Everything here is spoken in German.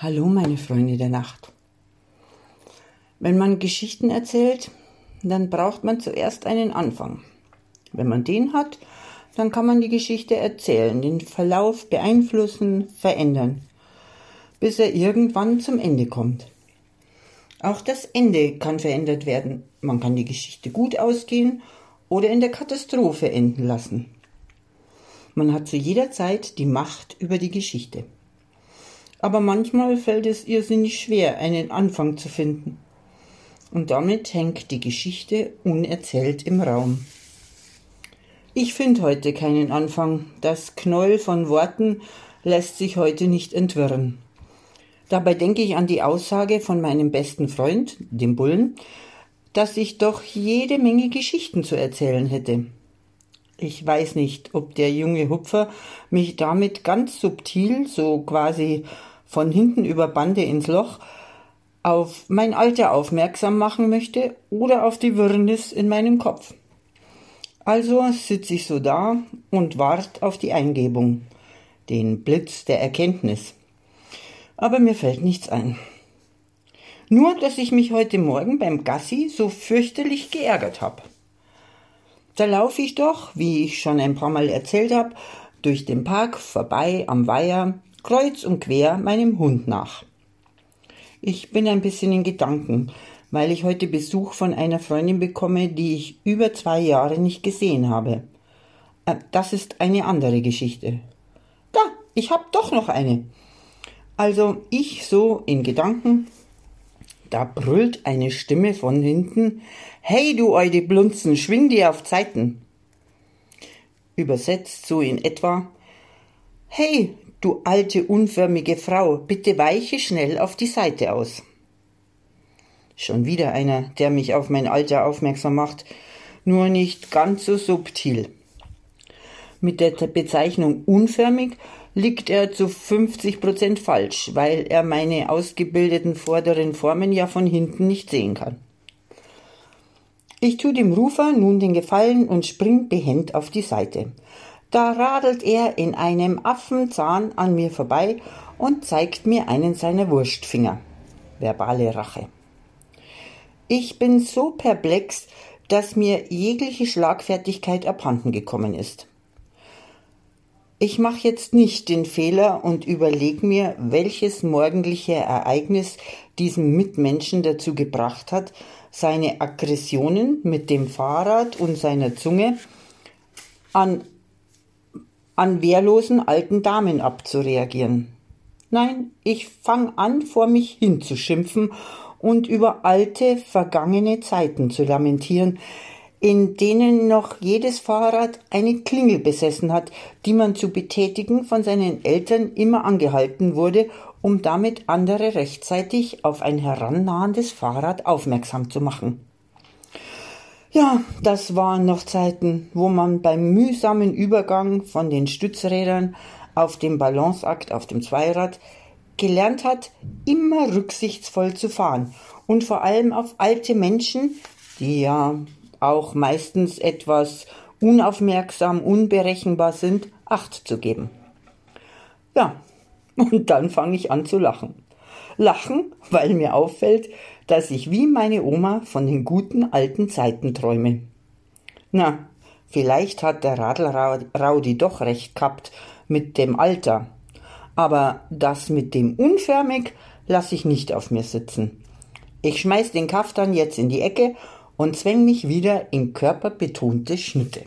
Hallo meine Freunde der Nacht. Wenn man Geschichten erzählt, dann braucht man zuerst einen Anfang. Wenn man den hat, dann kann man die Geschichte erzählen, den Verlauf beeinflussen, verändern, bis er irgendwann zum Ende kommt. Auch das Ende kann verändert werden. Man kann die Geschichte gut ausgehen oder in der Katastrophe enden lassen. Man hat zu jeder Zeit die Macht über die Geschichte aber manchmal fällt es irrsinnig schwer, einen Anfang zu finden. Und damit hängt die Geschichte unerzählt im Raum. Ich finde heute keinen Anfang. Das Knäuel von Worten lässt sich heute nicht entwirren. Dabei denke ich an die Aussage von meinem besten Freund, dem Bullen, dass ich doch jede Menge Geschichten zu erzählen hätte. Ich weiß nicht, ob der junge Hupfer mich damit ganz subtil, so quasi von hinten über Bande ins Loch, auf mein Alter aufmerksam machen möchte oder auf die Wirrnis in meinem Kopf. Also sitze ich so da und wart auf die Eingebung, den Blitz der Erkenntnis. Aber mir fällt nichts ein. Nur, dass ich mich heute Morgen beim Gassi so fürchterlich geärgert habe. Da laufe ich doch, wie ich schon ein paar Mal erzählt habe, durch den Park vorbei am Weiher kreuz und quer meinem Hund nach. Ich bin ein bisschen in Gedanken, weil ich heute Besuch von einer Freundin bekomme, die ich über zwei Jahre nicht gesehen habe. Äh, das ist eine andere Geschichte. Da, ich hab doch noch eine. Also ich so in Gedanken, da brüllt eine Stimme von hinten, Hey du eude Blunzen, schwing dir auf Zeiten. Übersetzt so in etwa, Hey, Du alte unförmige Frau, bitte weiche schnell auf die Seite aus. Schon wieder einer, der mich auf mein Alter aufmerksam macht, nur nicht ganz so subtil. Mit der Bezeichnung unförmig liegt er zu 50 Prozent falsch, weil er meine ausgebildeten vorderen Formen ja von hinten nicht sehen kann. Ich tu dem Rufer nun den Gefallen und spring behend auf die Seite. Da radelt er in einem Affenzahn an mir vorbei und zeigt mir einen seiner Wurstfinger. Verbale Rache. Ich bin so perplex, dass mir jegliche Schlagfertigkeit abhanden gekommen ist. Ich mache jetzt nicht den Fehler und überlege mir, welches morgendliche Ereignis diesen Mitmenschen dazu gebracht hat, seine Aggressionen mit dem Fahrrad und seiner Zunge an an wehrlosen alten Damen abzureagieren. Nein, ich fang an, vor mich hinzuschimpfen und über alte, vergangene Zeiten zu lamentieren, in denen noch jedes Fahrrad eine Klingel besessen hat, die man zu betätigen von seinen Eltern immer angehalten wurde, um damit andere rechtzeitig auf ein herannahendes Fahrrad aufmerksam zu machen. Ja, das waren noch Zeiten, wo man beim mühsamen Übergang von den Stützrädern auf dem Balanceakt auf dem Zweirad gelernt hat, immer rücksichtsvoll zu fahren und vor allem auf alte Menschen, die ja auch meistens etwas unaufmerksam, unberechenbar sind, Acht zu geben. Ja, und dann fange ich an zu lachen. Lachen, weil mir auffällt, dass ich wie meine Oma von den guten alten Zeiten träume. Na, vielleicht hat der Radlraudi doch recht gehabt mit dem Alter. Aber das mit dem unförmig lasse ich nicht auf mir sitzen. Ich schmeiß den Kaftan jetzt in die Ecke und zwäng mich wieder in körperbetonte Schnitte.